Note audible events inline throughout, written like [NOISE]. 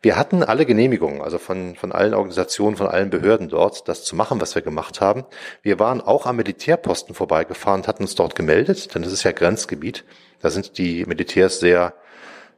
Wir hatten alle Genehmigungen, also von, von allen Organisationen, von allen Behörden dort, das zu machen, was wir gemacht haben. Wir waren auch am Militärposten vorbeigefahren und hatten uns dort gemeldet, denn es ist ja Grenzgebiet. Da sind die Militärs sehr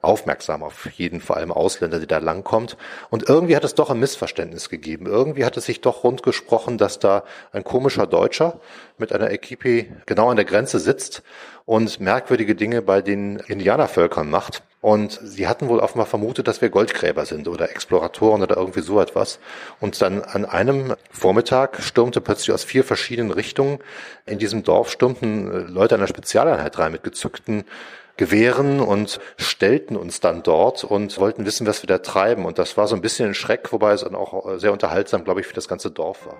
aufmerksam auf jeden, vor allem Ausländer, die da langkommt. Und irgendwie hat es doch ein Missverständnis gegeben. Irgendwie hat es sich doch rund gesprochen, dass da ein komischer Deutscher mit einer Equipe genau an der Grenze sitzt und merkwürdige Dinge bei den Indianervölkern macht. Und sie hatten wohl offenbar vermutet, dass wir Goldgräber sind oder Exploratoren oder irgendwie so etwas. Und dann an einem Vormittag stürmte plötzlich aus vier verschiedenen Richtungen in diesem Dorf stürmten Leute einer Spezialeinheit rein mit gezückten Gewehren und stellten uns dann dort und wollten wissen, was wir da treiben. Und das war so ein bisschen ein Schreck, wobei es dann auch sehr unterhaltsam, glaube ich, für das ganze Dorf war.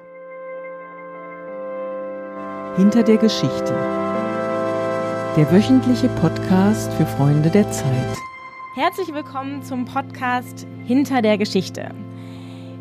Hinter der Geschichte. Der wöchentliche Podcast für Freunde der Zeit. Herzlich willkommen zum Podcast Hinter der Geschichte.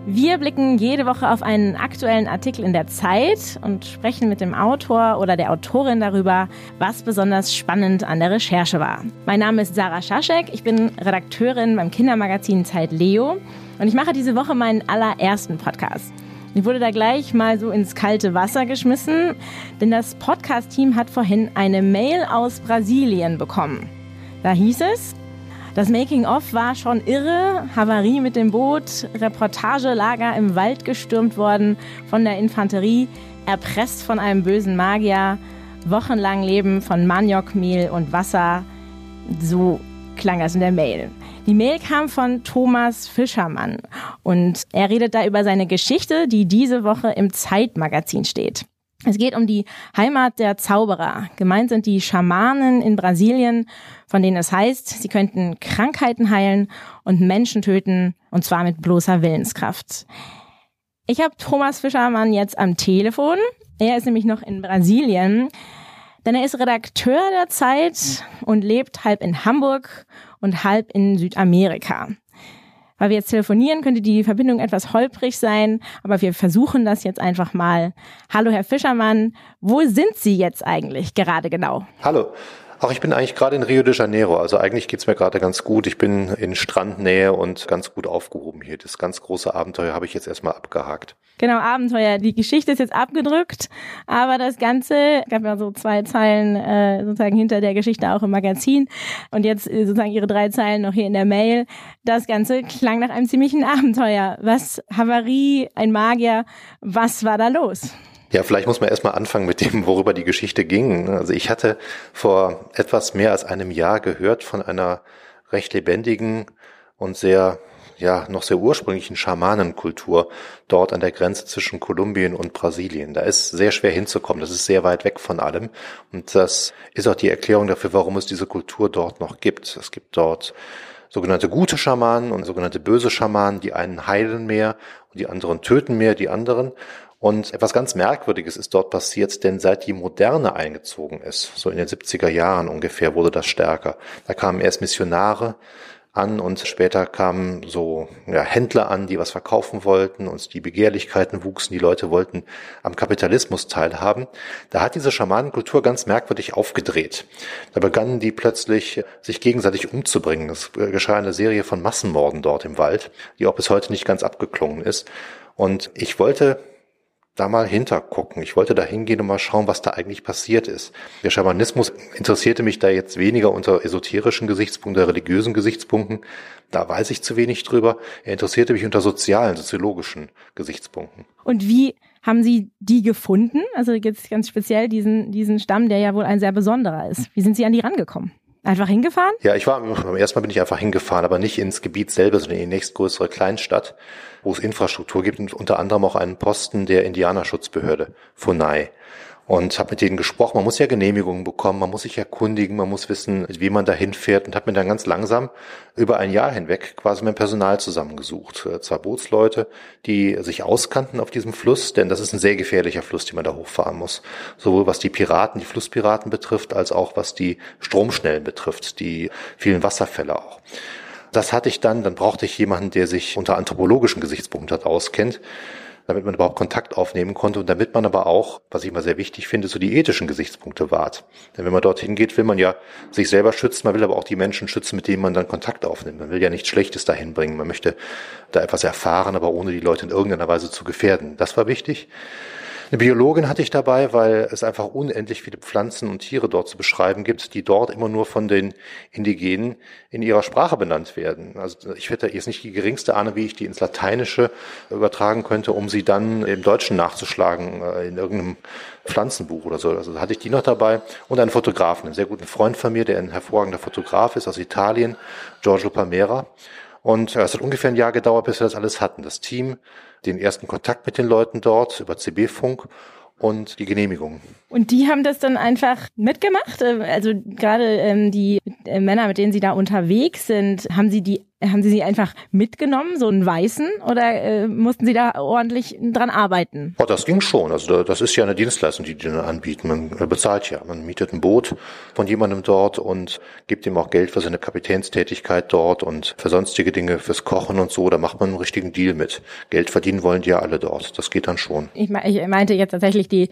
Wir blicken jede Woche auf einen aktuellen Artikel in der Zeit und sprechen mit dem Autor oder der Autorin darüber, was besonders spannend an der Recherche war. Mein Name ist Sarah Schaschek, ich bin Redakteurin beim Kindermagazin Zeit Leo und ich mache diese Woche meinen allerersten Podcast. Ich wurde da gleich mal so ins kalte Wasser geschmissen, denn das Podcast-Team hat vorhin eine Mail aus Brasilien bekommen. Da hieß es, das Making-of war schon irre. Havarie mit dem Boot, Reportagelager im Wald gestürmt worden von der Infanterie, erpresst von einem bösen Magier, wochenlang Leben von Maniokmehl und Wasser. So klang das in der Mail. Die Mail kam von Thomas Fischermann und er redet da über seine Geschichte, die diese Woche im Zeitmagazin steht. Es geht um die Heimat der Zauberer. Gemeint sind die Schamanen in Brasilien, von denen es heißt, sie könnten Krankheiten heilen und Menschen töten, und zwar mit bloßer Willenskraft. Ich habe Thomas Fischermann jetzt am Telefon. Er ist nämlich noch in Brasilien, denn er ist Redakteur der Zeit und lebt halb in Hamburg und halb in Südamerika weil wir jetzt telefonieren, könnte die Verbindung etwas holprig sein, aber wir versuchen das jetzt einfach mal. Hallo, Herr Fischermann, wo sind Sie jetzt eigentlich gerade genau? Hallo. Ach, ich bin eigentlich gerade in Rio de Janeiro. Also eigentlich geht's mir gerade ganz gut. Ich bin in Strandnähe und ganz gut aufgehoben hier. Das ganz große Abenteuer habe ich jetzt erstmal abgehakt. Genau, Abenteuer. Die Geschichte ist jetzt abgedrückt, aber das Ganze gab ja so zwei Zeilen äh, sozusagen hinter der Geschichte auch im Magazin und jetzt äh, sozusagen ihre drei Zeilen noch hier in der Mail. Das Ganze klang nach einem ziemlichen Abenteuer. Was Havarie, ein Magier, was war da los? Ja, vielleicht muss man erstmal anfangen mit dem, worüber die Geschichte ging. Also ich hatte vor etwas mehr als einem Jahr gehört von einer recht lebendigen und sehr, ja, noch sehr ursprünglichen Schamanenkultur dort an der Grenze zwischen Kolumbien und Brasilien. Da ist sehr schwer hinzukommen. Das ist sehr weit weg von allem. Und das ist auch die Erklärung dafür, warum es diese Kultur dort noch gibt. Es gibt dort sogenannte gute Schamanen und sogenannte böse Schamanen. Die einen heilen mehr und die anderen töten mehr die anderen. Und etwas ganz Merkwürdiges ist dort passiert, denn seit die Moderne eingezogen ist, so in den 70er Jahren ungefähr wurde das stärker. Da kamen erst Missionare an und später kamen so ja, Händler an, die was verkaufen wollten und die Begehrlichkeiten wuchsen, die Leute wollten am Kapitalismus teilhaben. Da hat diese Schamanenkultur ganz merkwürdig aufgedreht. Da begannen die plötzlich sich gegenseitig umzubringen. Es geschah eine Serie von Massenmorden dort im Wald, die auch bis heute nicht ganz abgeklungen ist. Und ich wollte da mal hintergucken. Ich wollte da hingehen und mal schauen, was da eigentlich passiert ist. Der Schamanismus interessierte mich da jetzt weniger unter esoterischen Gesichtspunkten, religiösen Gesichtspunkten. Da weiß ich zu wenig drüber. Er interessierte mich unter sozialen, soziologischen Gesichtspunkten. Und wie haben Sie die gefunden? Also jetzt ganz speziell diesen, diesen Stamm, der ja wohl ein sehr besonderer ist. Wie sind Sie an die rangekommen? Einfach hingefahren? Ja, ich war, beim ersten Mal bin ich einfach hingefahren, aber nicht ins Gebiet selber, sondern in die nächstgrößere Kleinstadt, wo es Infrastruktur gibt und unter anderem auch einen Posten der Indianerschutzbehörde, FUNAI und habe mit denen gesprochen. Man muss ja Genehmigungen bekommen, man muss sich erkundigen, man muss wissen, wie man da hinfährt und habe mir dann ganz langsam über ein Jahr hinweg quasi mein Personal zusammengesucht. Äh, zwei Bootsleute, die sich auskannten auf diesem Fluss, denn das ist ein sehr gefährlicher Fluss, den man da hochfahren muss. Sowohl was die Piraten, die Flusspiraten betrifft, als auch was die Stromschnellen betrifft, die vielen Wasserfälle auch. Das hatte ich dann, dann brauchte ich jemanden, der sich unter anthropologischen Gesichtspunkten auskennt damit man überhaupt Kontakt aufnehmen konnte und damit man aber auch, was ich immer sehr wichtig finde, so die ethischen Gesichtspunkte wahrt. Denn wenn man dorthin geht, will man ja sich selber schützen, man will aber auch die Menschen schützen, mit denen man dann Kontakt aufnimmt. Man will ja nichts Schlechtes dahin bringen. Man möchte da etwas erfahren, aber ohne die Leute in irgendeiner Weise zu gefährden. Das war wichtig. Eine Biologin hatte ich dabei, weil es einfach unendlich viele Pflanzen und Tiere dort zu beschreiben gibt, die dort immer nur von den Indigenen in ihrer Sprache benannt werden. Also ich hätte jetzt nicht die geringste Ahnung, wie ich die ins Lateinische übertragen könnte, um sie dann im Deutschen nachzuschlagen, äh, in irgendeinem Pflanzenbuch oder so. Also hatte ich die noch dabei und einen Fotografen, einen sehr guten Freund von mir, der ein hervorragender Fotograf ist aus Italien, Giorgio Palmera. Und es hat ungefähr ein Jahr gedauert, bis wir das alles hatten. Das Team, den ersten Kontakt mit den Leuten dort über CB-Funk und die Genehmigung. Und die haben das dann einfach mitgemacht? Äh, also gerade ähm, die äh, Männer, mit denen Sie da unterwegs sind, haben Sie die haben Sie sie einfach mitgenommen, so einen weißen, oder äh, mussten Sie da ordentlich dran arbeiten? Oh, das ging schon. Also das ist ja eine Dienstleistung, die die dann anbieten. Man äh, bezahlt ja. Man mietet ein Boot von jemandem dort und gibt ihm auch Geld für seine Kapitänstätigkeit dort und für sonstige Dinge, fürs Kochen und so. Da macht man einen richtigen Deal mit. Geld verdienen wollen die ja alle dort. Das geht dann schon. Ich, ich meinte jetzt tatsächlich die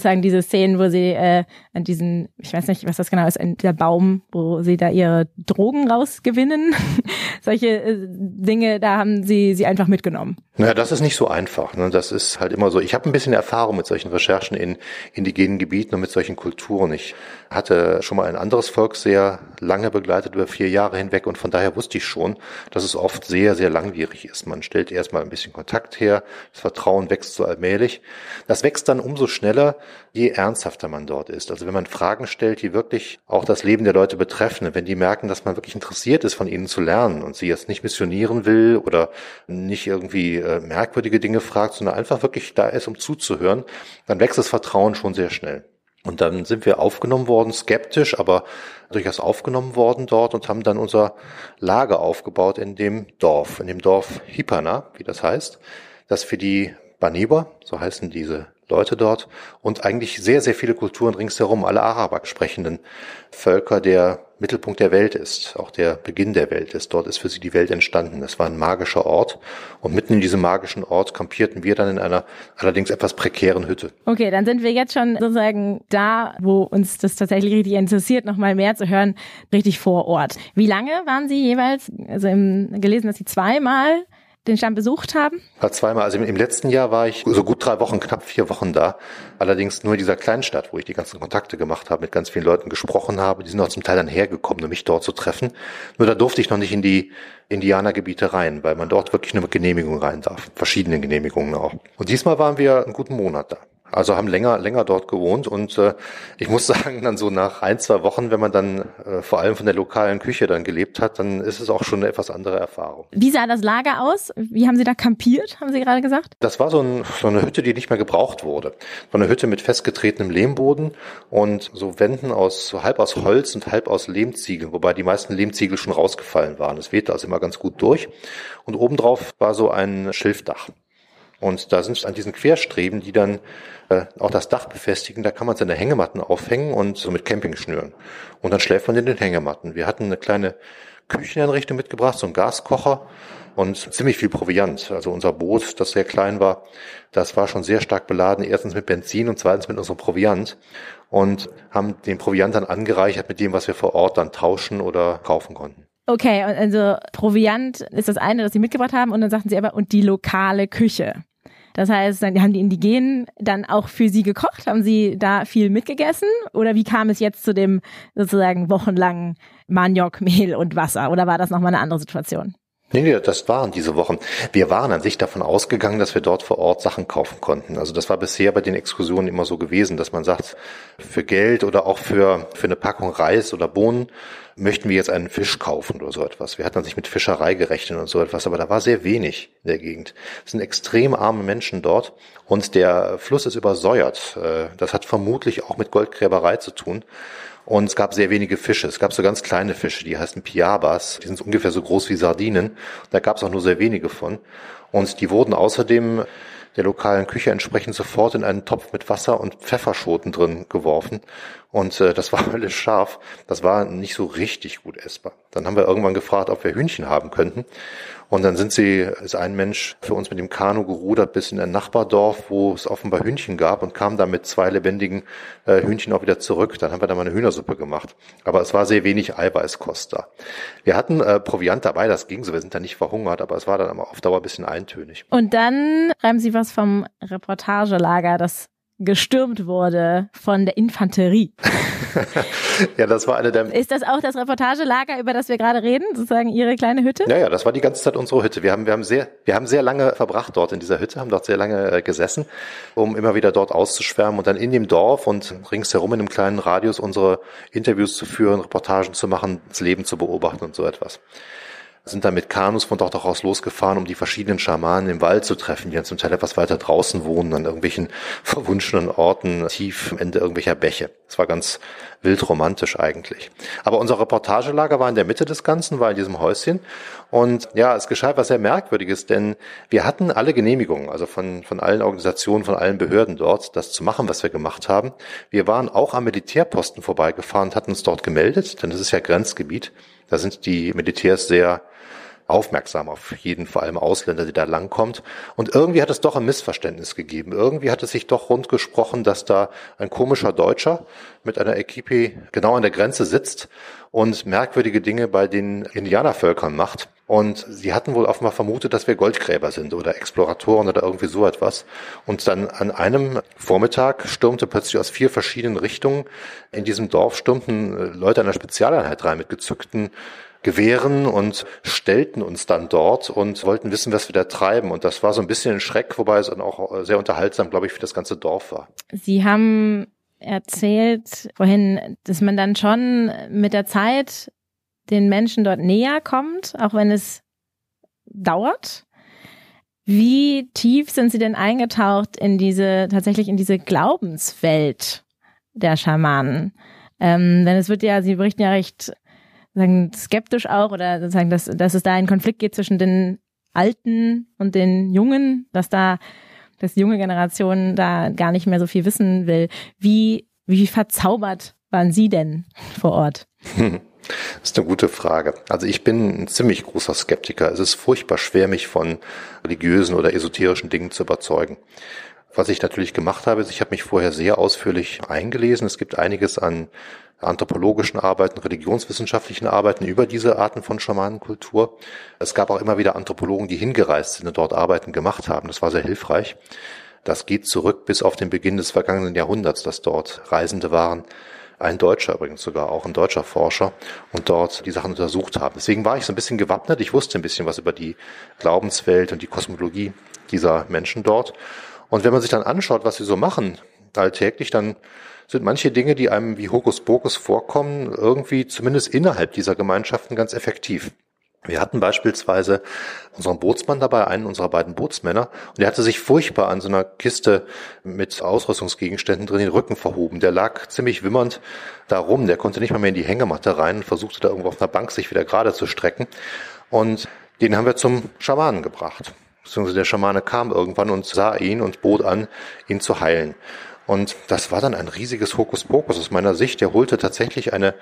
sagen diese Szenen, wo sie äh, an diesen, ich weiß nicht, was das genau ist, an der Baum, wo sie da ihre Drogen rausgewinnen. [LAUGHS] Solche äh, Dinge, da haben sie sie einfach mitgenommen. Naja, das ist nicht so einfach. Ne? Das ist halt immer so. Ich habe ein bisschen Erfahrung mit solchen Recherchen in indigenen Gebieten und mit solchen Kulturen. Ich hatte schon mal ein anderes Volk sehr lange begleitet, über vier Jahre hinweg, und von daher wusste ich schon, dass es oft sehr, sehr langwierig ist. Man stellt erstmal ein bisschen Kontakt her, das Vertrauen wächst so allmählich. Das wächst dann umso schneller, je ernsthafter man dort ist. Also wenn man Fragen stellt, die wirklich auch das Leben der Leute betreffen, wenn die merken, dass man wirklich interessiert ist, von ihnen zu lernen und sie jetzt nicht missionieren will oder nicht irgendwie äh, merkwürdige Dinge fragt, sondern einfach wirklich da ist, um zuzuhören, dann wächst das Vertrauen schon sehr schnell. Und dann sind wir aufgenommen worden, skeptisch, aber durchaus aufgenommen worden dort und haben dann unser Lager aufgebaut in dem Dorf, in dem Dorf Hipana, wie das heißt, das für die Baniba, so heißen diese Leute dort und eigentlich sehr, sehr viele Kulturen ringsherum, alle Araber sprechenden Völker der Mittelpunkt der Welt ist, auch der Beginn der Welt ist. Dort ist für sie die Welt entstanden. Es war ein magischer Ort und mitten in diesem magischen Ort kampierten wir dann in einer allerdings etwas prekären Hütte. Okay, dann sind wir jetzt schon sozusagen da, wo uns das tatsächlich richtig interessiert, nochmal mehr zu hören, richtig vor Ort. Wie lange waren Sie jeweils, also im, gelesen, dass Sie zweimal den Stamm besucht haben? Ja, zweimal. Also im, letzten Jahr war ich so gut drei Wochen, knapp vier Wochen da. Allerdings nur in dieser Kleinstadt, wo ich die ganzen Kontakte gemacht habe, mit ganz vielen Leuten gesprochen habe. Die sind auch zum Teil dann hergekommen, um mich dort zu treffen. Nur da durfte ich noch nicht in die Indianergebiete rein, weil man dort wirklich nur mit Genehmigung rein darf. Verschiedene Genehmigungen auch. Und diesmal waren wir einen guten Monat da. Also haben länger, länger dort gewohnt und äh, ich muss [LAUGHS] sagen, dann so nach ein, zwei Wochen, wenn man dann äh, vor allem von der lokalen Küche dann gelebt hat, dann ist es auch schon eine etwas andere Erfahrung. Wie sah das Lager aus? Wie haben Sie da kampiert, haben Sie gerade gesagt? Das war so, ein, so eine Hütte, die nicht mehr gebraucht wurde. So eine Hütte mit festgetretenem Lehmboden und so Wänden aus, so halb aus Holz und halb aus Lehmziegeln, wobei die meisten Lehmziegel schon rausgefallen waren. Es wehte also immer ganz gut durch. Und obendrauf war so ein Schilfdach. Und da sind an diesen Querstreben, die dann äh, auch das Dach befestigen, da kann man seine Hängematten aufhängen und so mit Camping schnüren. Und dann schläft man in den Hängematten. Wir hatten eine kleine Kücheneinrichtung mitgebracht, so ein Gaskocher und ziemlich viel Proviant. Also unser Boot, das sehr klein war, das war schon sehr stark beladen. Erstens mit Benzin und zweitens mit unserem Proviant. Und haben den Proviant dann angereichert mit dem, was wir vor Ort dann tauschen oder kaufen konnten. Okay, also Proviant ist das eine, das Sie mitgebracht haben und dann sagten Sie aber, und die lokale Küche. Das heißt, dann haben die Indigenen dann auch für Sie gekocht? Haben Sie da viel mitgegessen? Oder wie kam es jetzt zu dem sozusagen wochenlangen Maniok, Mehl und Wasser? Oder war das nochmal eine andere Situation? Nee, nee, das waren diese Wochen. Wir waren an sich davon ausgegangen, dass wir dort vor Ort Sachen kaufen konnten. Also das war bisher bei den Exkursionen immer so gewesen, dass man sagt, für Geld oder auch für, für eine Packung Reis oder Bohnen möchten wir jetzt einen Fisch kaufen oder so etwas. Wir hatten sich mit Fischerei gerechnet und so etwas, aber da war sehr wenig in der Gegend. Es sind extrem arme Menschen dort und der Fluss ist übersäuert. Äh, das hat vermutlich auch mit Goldgräberei zu tun. Und es gab sehr wenige Fische. Es gab so ganz kleine Fische, die heißen Piabas. Die sind ungefähr so groß wie Sardinen. Da gab es auch nur sehr wenige von. Und die wurden außerdem der lokalen Küche entsprechend sofort in einen Topf mit Wasser und Pfefferschoten drin geworfen. Und äh, das war [LAUGHS] alles scharf. Das war nicht so richtig gut essbar. Dann haben wir irgendwann gefragt, ob wir Hühnchen haben könnten. Und dann sind sie, ist ein Mensch für uns mit dem Kanu gerudert bis in ein Nachbardorf, wo es offenbar Hühnchen gab und kam dann mit zwei lebendigen äh, Hühnchen auch wieder zurück. Dann haben wir da mal eine Hühnersuppe gemacht. Aber es war sehr wenig Eiweißkost da. Wir hatten äh, Proviant dabei, das ging so, wir sind da nicht verhungert, aber es war dann auf Dauer ein bisschen eintönig. Und dann schreiben Sie was vom Reportagelager, das gestürmt wurde von der Infanterie. [LAUGHS] ja, das war eine der. Ist das auch das Reportagelager, über das wir gerade reden, sozusagen Ihre kleine Hütte? Ja, ja, das war die ganze Zeit unsere Hütte. Wir haben, wir haben sehr, wir haben sehr lange verbracht dort in dieser Hütte, haben dort sehr lange äh, gesessen, um immer wieder dort auszuschwärmen und dann in dem Dorf und ringsherum in einem kleinen Radius unsere Interviews zu führen, Reportagen zu machen, das Leben zu beobachten und so etwas sind dann mit Kanus von dort auch aus losgefahren, um die verschiedenen Schamanen im Wald zu treffen, die dann zum Teil etwas weiter draußen wohnen, an irgendwelchen [LAUGHS] verwunschenen Orten, tief am Ende irgendwelcher Bäche. Es war ganz wild romantisch eigentlich. Aber unser Reportagelager war in der Mitte des Ganzen, war in diesem Häuschen. Und ja, es geschah etwas sehr Merkwürdiges, denn wir hatten alle Genehmigungen, also von, von allen Organisationen, von allen Behörden dort, das zu machen, was wir gemacht haben. Wir waren auch am Militärposten vorbeigefahren, hatten uns dort gemeldet, denn das ist ja Grenzgebiet. Da sind die Militärs sehr aufmerksam auf jeden, vor allem Ausländer, die da langkommt. Und irgendwie hat es doch ein Missverständnis gegeben. Irgendwie hat es sich doch rund gesprochen, dass da ein komischer Deutscher mit einer Equipe genau an der Grenze sitzt und merkwürdige Dinge bei den Indianervölkern macht. Und sie hatten wohl offenbar vermutet, dass wir Goldgräber sind oder Exploratoren oder irgendwie so etwas. Und dann an einem Vormittag stürmte plötzlich aus vier verschiedenen Richtungen in diesem Dorf stürmten Leute einer Spezialeinheit rein mit gezückten Gewehren und stellten uns dann dort und wollten wissen, was wir da treiben. Und das war so ein bisschen ein Schreck, wobei es dann auch sehr unterhaltsam, glaube ich, für das ganze Dorf war. Sie haben erzählt vorhin, dass man dann schon mit der Zeit den Menschen dort näher kommt, auch wenn es dauert. Wie tief sind Sie denn eingetaucht in diese, tatsächlich in diese Glaubenswelt der Schamanen? Ähm, denn es wird ja, Sie berichten ja recht sagen, skeptisch auch oder sozusagen, dass, dass es da einen Konflikt gibt zwischen den Alten und den Jungen, dass da dass die junge Generation da gar nicht mehr so viel wissen will. Wie, wie verzaubert waren Sie denn vor Ort? [LAUGHS] Das ist eine gute Frage. Also ich bin ein ziemlich großer Skeptiker. Es ist furchtbar schwer, mich von religiösen oder esoterischen Dingen zu überzeugen. Was ich natürlich gemacht habe, ist, ich habe mich vorher sehr ausführlich eingelesen. Es gibt einiges an anthropologischen Arbeiten, religionswissenschaftlichen Arbeiten über diese Arten von Schamanenkultur. Es gab auch immer wieder Anthropologen, die hingereist sind und dort Arbeiten gemacht haben. Das war sehr hilfreich. Das geht zurück bis auf den Beginn des vergangenen Jahrhunderts, dass dort Reisende waren. Ein Deutscher übrigens sogar, auch ein deutscher Forscher und dort die Sachen untersucht haben. Deswegen war ich so ein bisschen gewappnet. Ich wusste ein bisschen was über die Glaubenswelt und die Kosmologie dieser Menschen dort. Und wenn man sich dann anschaut, was sie so machen alltäglich, dann sind manche Dinge, die einem wie Hokuspokus vorkommen, irgendwie zumindest innerhalb dieser Gemeinschaften ganz effektiv. Wir hatten beispielsweise unseren Bootsmann dabei, einen unserer beiden Bootsmänner, und der hatte sich furchtbar an so einer Kiste mit Ausrüstungsgegenständen drin den Rücken verhoben. Der lag ziemlich wimmernd da rum, der konnte nicht mal mehr in die Hängematte rein und versuchte da irgendwo auf einer Bank sich wieder gerade zu strecken. Und den haben wir zum Schamanen gebracht. Beziehungsweise der Schamane kam irgendwann und sah ihn und bot an, ihn zu heilen. Und das war dann ein riesiges Hokuspokus aus meiner Sicht. Er holte tatsächlich eine,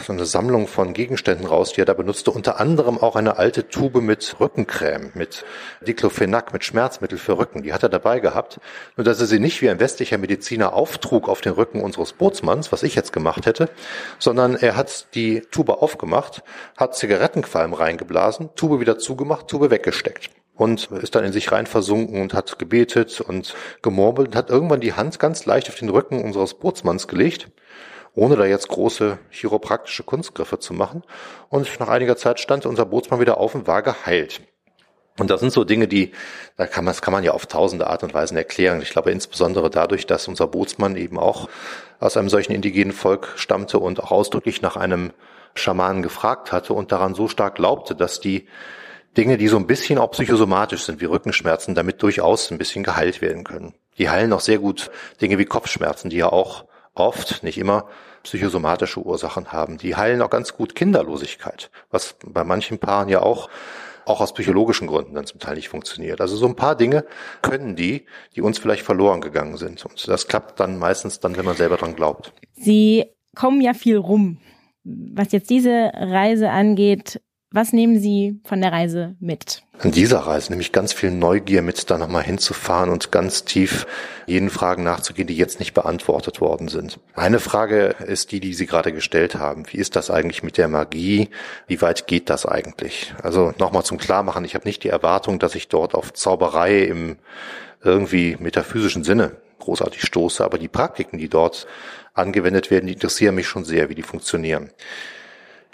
so eine Sammlung von Gegenständen raus, die er da benutzte. Unter anderem auch eine alte Tube mit Rückencreme, mit Diclofenac, mit Schmerzmittel für Rücken. Die hat er dabei gehabt. Nur dass er sie nicht wie ein westlicher Mediziner auftrug auf den Rücken unseres Bootsmanns, was ich jetzt gemacht hätte, sondern er hat die Tube aufgemacht, hat Zigarettenqualm reingeblasen, Tube wieder zugemacht, Tube weggesteckt und ist dann in sich rein versunken und hat gebetet und gemurmelt und hat irgendwann die Hand ganz leicht auf den Rücken unseres Bootsmanns gelegt, ohne da jetzt große chiropraktische Kunstgriffe zu machen. Und nach einiger Zeit stand unser Bootsmann wieder auf und war geheilt. Und das sind so Dinge, die, da kann man, das kann man ja auf tausende Art und Weisen erklären. Ich glaube insbesondere dadurch, dass unser Bootsmann eben auch aus einem solchen indigenen Volk stammte und auch ausdrücklich nach einem Schamanen gefragt hatte und daran so stark glaubte, dass die Dinge, die so ein bisschen auch psychosomatisch sind, wie Rückenschmerzen, damit durchaus ein bisschen geheilt werden können. Die heilen auch sehr gut Dinge wie Kopfschmerzen, die ja auch oft, nicht immer, psychosomatische Ursachen haben. Die heilen auch ganz gut Kinderlosigkeit, was bei manchen Paaren ja auch auch aus psychologischen Gründen dann zum Teil nicht funktioniert. Also so ein paar Dinge können die, die uns vielleicht verloren gegangen sind. Und das klappt dann meistens dann, wenn man selber dran glaubt. Sie kommen ja viel rum. Was jetzt diese Reise angeht, Was nehmen Sie von der Reise mit? An dieser Reise nehme ich ganz viel Neugier mit, da nochmal hinzufahren und ganz tief jenen Fragen nachzugehen, die jetzt nicht beantwortet worden sind. Eine Frage ist die, die Sie gerade gestellt haben. Wie ist das eigentlich mit der Magie? Wie weit geht das eigentlich? Also nochmal zum Klarmachen, ich habe nicht die Erwartung, dass ich dort auf Zauberei im irgendwie metaphysischen Sinne großartig stoße, aber die Praktiken, die dort angewendet werden, die interessieren mich schon sehr, wie die funktionieren.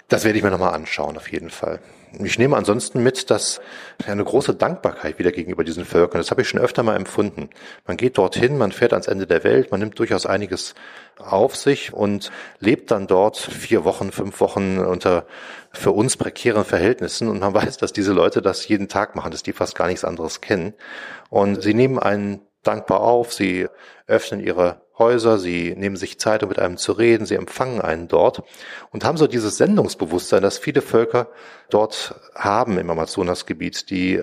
Das werde ich mir nochmal anschauen, auf jeden Fall. Ich nehme ansonsten mit, dass eine große Dankbarkeit wieder gegenüber diesen Völkern, das habe ich schon öfter mal empfunden. Man geht dorthin, man fährt ans Ende der Welt, man nimmt durchaus einiges auf sich und lebt dann dort vier Wochen, fünf Wochen unter für uns prekären Verhältnissen und man [LAUGHS] weiß, dass diese Leute das jeden Tag machen, dass die fast gar nichts anderes kennen. Und sie nehmen einen dankbar auf, sie öffnen ihre Häuser, sie nehmen sich Zeit, um mit einem zu reden, sie empfangen einen dort und haben so dieses Sendungsbewusstsein, das viele Völker dort haben im Amazonasgebiet, die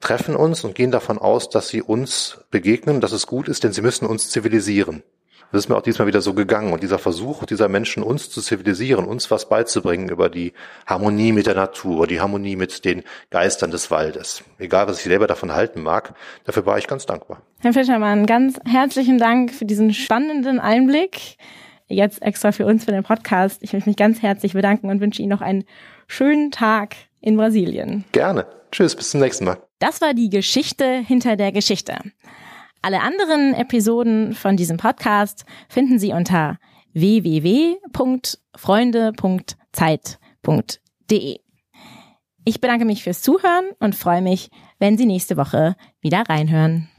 treffen uns und gehen davon aus, dass sie uns begegnen, dass es gut ist, denn sie müssen uns zivilisieren. Das ist mir auch diesmal wieder so gegangen. Und dieser Versuch dieser Menschen, uns zu zivilisieren, uns was beizubringen über die Harmonie mit der Natur, die Harmonie mit den Geistern des Waldes. Egal, was ich selber davon halten mag, dafür war ich ganz dankbar. Herr Fischermann, ganz herzlichen Dank für diesen spannenden Einblick. Jetzt extra für uns, für den Podcast. Ich möchte mich ganz herzlich bedanken und wünsche Ihnen noch einen schönen Tag in Brasilien. Gerne. Tschüss, bis zum nächsten Mal. Das war die Geschichte hinter der Geschichte. Alle anderen Episoden von diesem Podcast finden Sie unter www.freunde.zeit.de. Ich bedanke mich fürs Zuhören und freue mich, wenn Sie nächste Woche wieder reinhören.